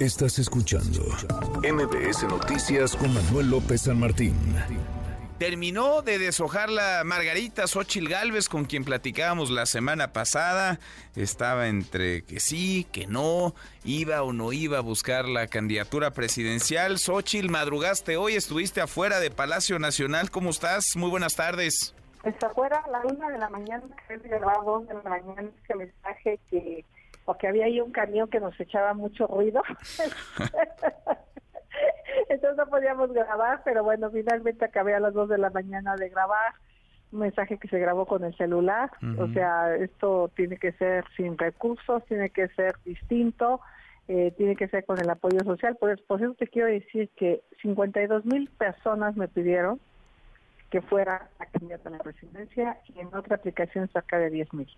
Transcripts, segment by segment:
Estás escuchando MBS Noticias con Manuel López San Martín. Terminó de deshojar la Margarita Xochil Gálvez, con quien platicábamos la semana pasada. Estaba entre que sí, que no, iba o no iba a buscar la candidatura presidencial. Xochil, madrugaste hoy, estuviste afuera de Palacio Nacional. ¿Cómo estás? Muy buenas tardes. Está afuera a la una de la mañana, que es de las dos de la mañana, ese mensaje que porque había ahí un camión que nos echaba mucho ruido. Entonces no podíamos grabar, pero bueno, finalmente acabé a las 2 de la mañana de grabar un mensaje que se grabó con el celular. O sea, esto tiene que ser sin recursos, tiene que ser distinto, eh, tiene que ser con el apoyo social. Por, por eso te quiero decir que 52 mil personas me pidieron que fuera la candidata a la presidencia y en otra aplicación cerca de 10 mil.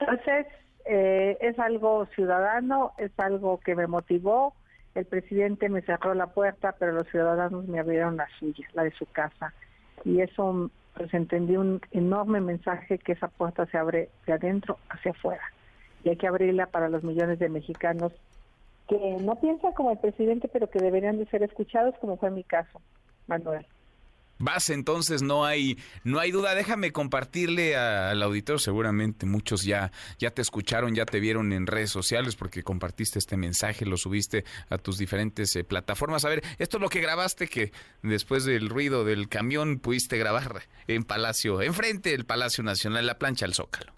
Entonces, eh, es algo ciudadano, es algo que me motivó. El presidente me cerró la puerta, pero los ciudadanos me abrieron la suya, la de su casa. Y eso, pues entendí un enorme mensaje que esa puerta se abre de adentro hacia afuera. Y hay que abrirla para los millones de mexicanos que no piensan como el presidente, pero que deberían de ser escuchados, como fue mi caso, Manuel. Vas entonces, no hay, no hay duda. Déjame compartirle al auditor, seguramente muchos ya, ya te escucharon, ya te vieron en redes sociales porque compartiste este mensaje, lo subiste a tus diferentes eh, plataformas. A ver, esto es lo que grabaste que después del ruido del camión pudiste grabar en Palacio, enfrente del Palacio Nacional, la plancha al Zócalo.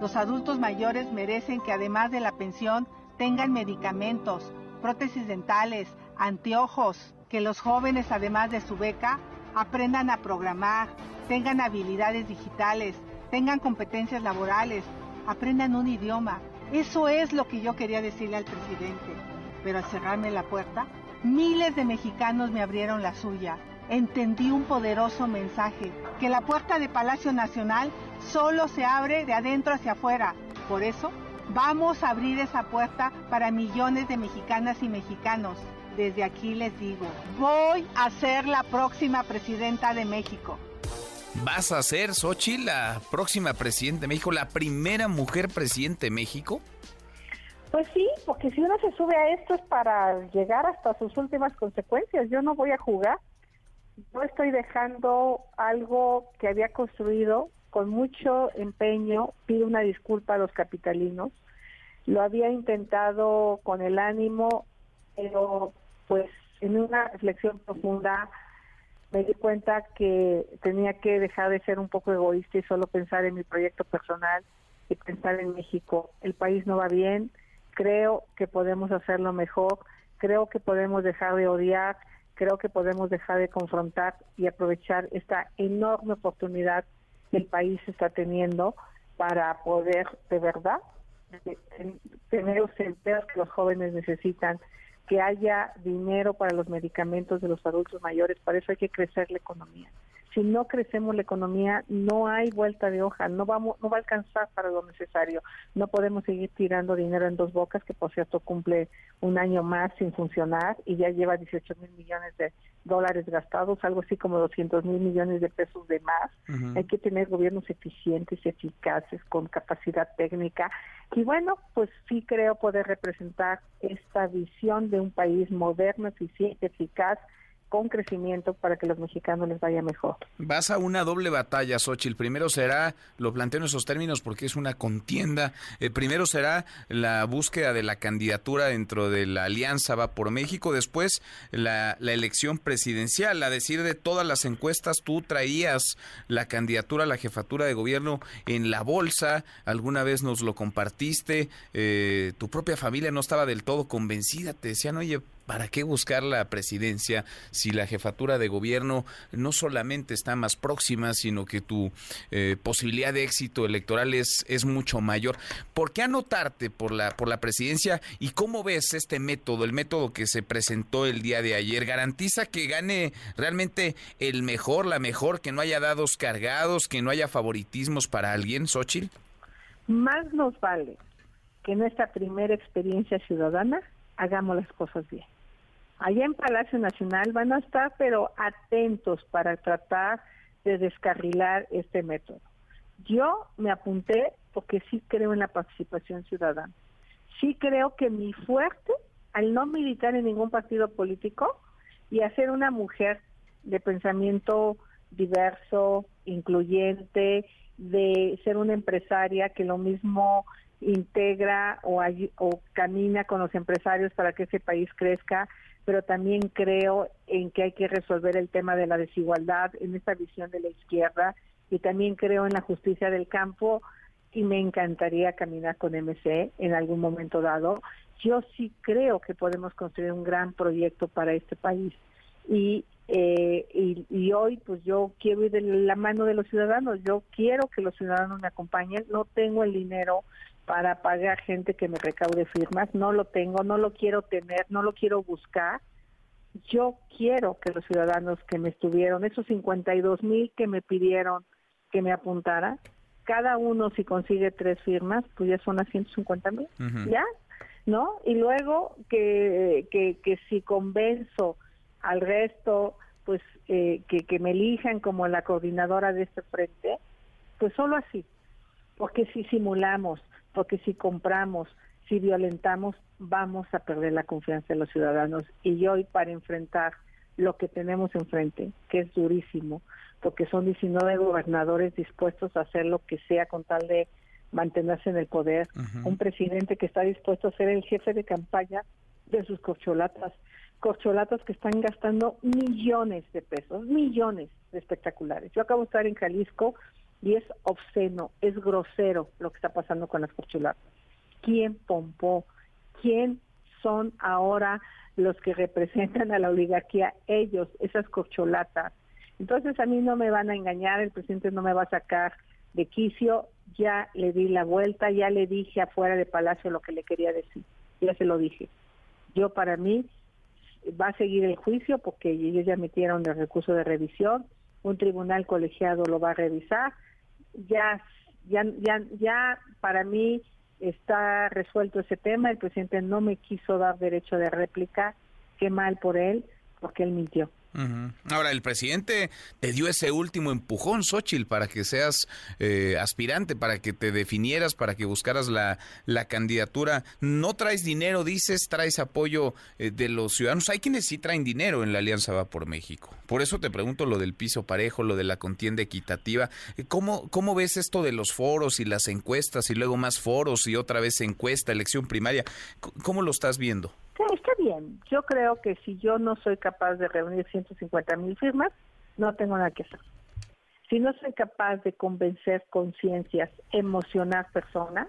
Los adultos mayores merecen que además de la pensión tengan medicamentos, prótesis dentales, anteojos, que los jóvenes, además de su beca, aprendan a programar, tengan habilidades digitales, tengan competencias laborales, aprendan un idioma. Eso es lo que yo quería decirle al presidente. Pero al cerrarme la puerta, miles de mexicanos me abrieron la suya. Entendí un poderoso mensaje, que la puerta de Palacio Nacional solo se abre de adentro hacia afuera. Por eso, vamos a abrir esa puerta para millones de mexicanas y mexicanos desde aquí les digo, voy a ser la próxima presidenta de México. ¿Vas a ser, Sochi, la próxima presidenta de México, la primera mujer presidente de México? Pues sí, porque si uno se sube a esto es para llegar hasta sus últimas consecuencias. Yo no voy a jugar. Yo estoy dejando algo que había construido con mucho empeño. Pido una disculpa a los capitalinos. Lo había intentado con el ánimo, pero pues en una reflexión profunda me di cuenta que tenía que dejar de ser un poco egoísta y solo pensar en mi proyecto personal y pensar en México. El país no va bien, creo que podemos hacerlo mejor, creo que podemos dejar de odiar, creo que podemos dejar de confrontar y aprovechar esta enorme oportunidad que el país está teniendo para poder de verdad tener los empleos que los jóvenes necesitan, que haya dinero para los medicamentos de los adultos mayores, para eso hay que crecer la economía. Si no crecemos la economía, no hay vuelta de hoja, no vamos, no va a alcanzar para lo necesario. No podemos seguir tirando dinero en dos bocas, que por cierto cumple un año más sin funcionar y ya lleva 18 mil millones de dólares gastados, algo así como 200 mil millones de pesos de más. Hay que tener gobiernos eficientes, eficaces, con capacidad técnica y bueno, pues sí creo poder representar esta visión de un país moderno, eficiente, eficaz, con crecimiento para que los mexicanos les vaya mejor. Vas a una doble batalla, Xochitl. Primero será, lo planteo en esos términos porque es una contienda, eh, primero será la búsqueda de la candidatura dentro de la Alianza Va por México, después la, la elección presidencial. A decir de todas las encuestas, tú traías la candidatura a la jefatura de gobierno en la bolsa, alguna vez nos lo compartiste, eh, tu propia familia no estaba del todo convencida, te decían, oye, ¿Para qué buscar la presidencia si la jefatura de gobierno no solamente está más próxima, sino que tu eh, posibilidad de éxito electoral es, es mucho mayor? ¿Por qué anotarte por la, por la presidencia y cómo ves este método, el método que se presentó el día de ayer? ¿Garantiza que gane realmente el mejor, la mejor, que no haya dados cargados, que no haya favoritismos para alguien, Xochitl? Más nos vale que nuestra primera experiencia ciudadana hagamos las cosas bien. Allá en Palacio Nacional van a estar, pero atentos para tratar de descarrilar este método. Yo me apunté porque sí creo en la participación ciudadana. sí creo que mi fuerte, al no militar en ningún partido político y a ser una mujer de pensamiento diverso, incluyente, de ser una empresaria que lo mismo integra o, o camina con los empresarios para que ese país crezca, pero también creo en que hay que resolver el tema de la desigualdad en esta visión de la izquierda y también creo en la justicia del campo y me encantaría caminar con MC en algún momento dado. Yo sí creo que podemos construir un gran proyecto para este país y, eh, y, hoy pues yo quiero ir de la mano de los ciudadanos, yo quiero que los ciudadanos me acompañen, no tengo el dinero para pagar gente que me recaude firmas, no lo tengo, no lo quiero tener, no lo quiero buscar. Yo quiero que los ciudadanos que me estuvieron, esos 52 mil que me pidieron que me apuntara, cada uno si consigue tres firmas, pues ya son a 150 mil, ¿ya? ¿No? Y luego que, que, que si convenzo al resto, pues eh, que, que me elijan como la coordinadora de este frente, pues solo así, porque si simulamos, porque si compramos, si violentamos, vamos a perder la confianza de los ciudadanos. Y hoy para enfrentar lo que tenemos enfrente, que es durísimo, porque son 19 gobernadores dispuestos a hacer lo que sea con tal de mantenerse en el poder, un presidente que está dispuesto a ser el jefe de campaña de sus corcholatas, corcholatas que están gastando millones de pesos, millones de espectaculares. Yo acabo de estar en Jalisco y es obsceno, es grosero lo que está pasando con las corcholatas. ¿Quién pompó? ¿Quién son ahora los que representan a la oligarquía? Ellos, esas corcholatas. Entonces a mí no me van a engañar, el presidente no me va a sacar de quicio, ya le di la vuelta, ya le dije afuera de Palacio lo que le quería decir, ya se lo dije. Yo para mí va a seguir el juicio porque ellos ya metieron el recurso de revisión, un tribunal colegiado lo va a revisar, ya, ya, ya, ya para mí está resuelto ese tema, el presidente no me quiso dar derecho de réplica, qué mal por él, porque él mintió. Ahora, el presidente te dio ese último empujón, Xochitl, para que seas eh, aspirante, para que te definieras, para que buscaras la, la candidatura. No traes dinero, dices, traes apoyo eh, de los ciudadanos. Hay quienes sí traen dinero en la Alianza Va por México. Por eso te pregunto lo del piso parejo, lo de la contienda equitativa. Eh, ¿Cómo, cómo ves esto de los foros y las encuestas y luego más foros y otra vez encuesta, elección primaria? ¿Cómo lo estás viendo? Está bien. Yo creo que si yo no soy capaz de reunir 150 mil firmas, no tengo nada que hacer. Si no soy capaz de convencer conciencias, emocionar personas,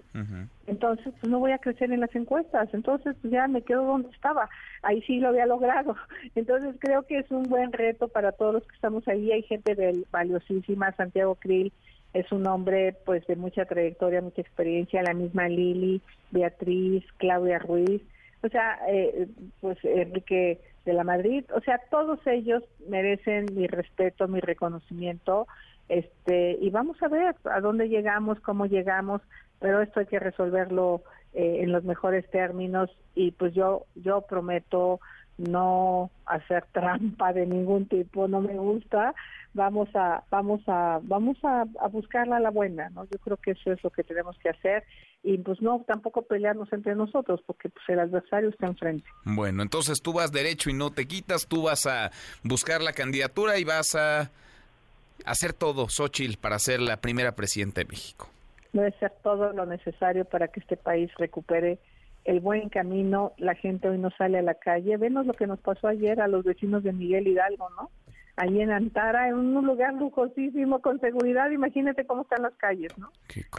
entonces pues no voy a crecer en las encuestas. Entonces pues, ya me quedo donde estaba. Ahí sí lo había logrado. Entonces creo que es un buen reto para todos los que estamos ahí. Hay gente del valiosísima, Santiago Krill es un hombre pues de mucha trayectoria, mucha experiencia, la misma Lili, Beatriz, Claudia Ruiz o sea, eh, pues Enrique de la Madrid, o sea, todos ellos merecen mi respeto, mi reconocimiento, este, y vamos a ver a dónde llegamos, cómo llegamos, pero esto hay que resolverlo eh, en los mejores términos y pues yo yo prometo no hacer trampa de ningún tipo, no me gusta, vamos a vamos a vamos a, buscarla a la buena, ¿no? Yo creo que eso es lo que tenemos que hacer y pues no tampoco pelearnos entre nosotros porque pues el adversario está enfrente. Bueno, entonces tú vas derecho y no te quitas, tú vas a buscar la candidatura y vas a hacer todo, Xochitl, para ser la primera presidenta de México. Debe ser todo lo necesario para que este país recupere el buen camino, la gente hoy no sale a la calle. Venos lo que nos pasó ayer a los vecinos de Miguel Hidalgo, ¿no? Allí en Antara, en un lugar lujosísimo, con seguridad, imagínate cómo están las calles, ¿no?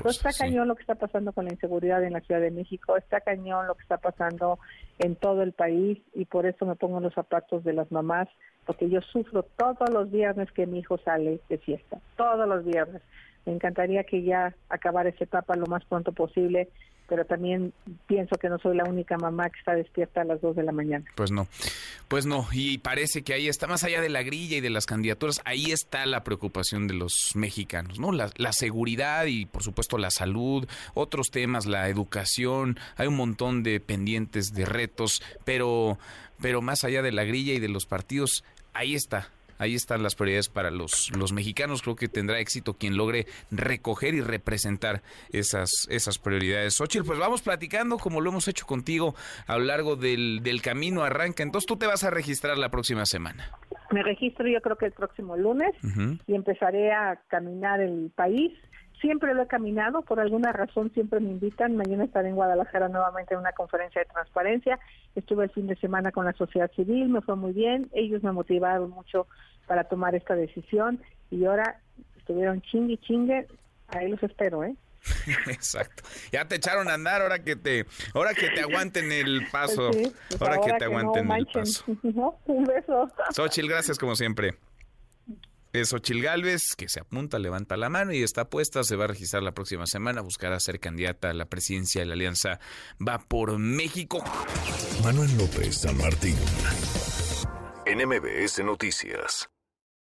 está cañón lo que está pasando con la inseguridad en la Ciudad de México, está cañón lo que está pasando en todo el país y por eso me pongo los zapatos de las mamás, porque yo sufro todos los viernes que mi hijo sale de fiesta, todos los viernes. Me encantaría que ya acabara esa etapa lo más pronto posible pero también pienso que no soy la única mamá que está despierta a las 2 de la mañana. Pues no, pues no, y parece que ahí está, más allá de la grilla y de las candidaturas, ahí está la preocupación de los mexicanos, ¿no? La, la seguridad y por supuesto la salud, otros temas, la educación, hay un montón de pendientes, de retos, pero, pero más allá de la grilla y de los partidos, ahí está ahí están las prioridades para los, los mexicanos. Creo que tendrá éxito quien logre recoger y representar esas, esas prioridades. Xochitl, pues vamos platicando como lo hemos hecho contigo a lo largo del, del camino arranca. Entonces tú te vas a registrar la próxima semana. Me registro yo creo que el próximo lunes y empezaré a caminar el país siempre lo he caminado, por alguna razón siempre me invitan. Mañana estaré en Guadalajara nuevamente en una conferencia de transparencia. Estuve el fin de semana con la sociedad civil, me fue muy bien. Ellos me motivaron mucho para tomar esta decisión y ahora estuvieron chingue chingue. Ahí los espero, ¿eh? Exacto. Ya te echaron a andar, ahora que te, ahora que te aguanten el paso. Pues ahora, que te aguanten el paso. Un beso. Xochil, gracias como siempre es Ochil Gálvez, que se apunta, levanta la mano y está puesta, se va a registrar la próxima semana, buscará ser candidata a la presidencia de la Alianza Va por México. Manuel López San Martín, NMBS Noticias.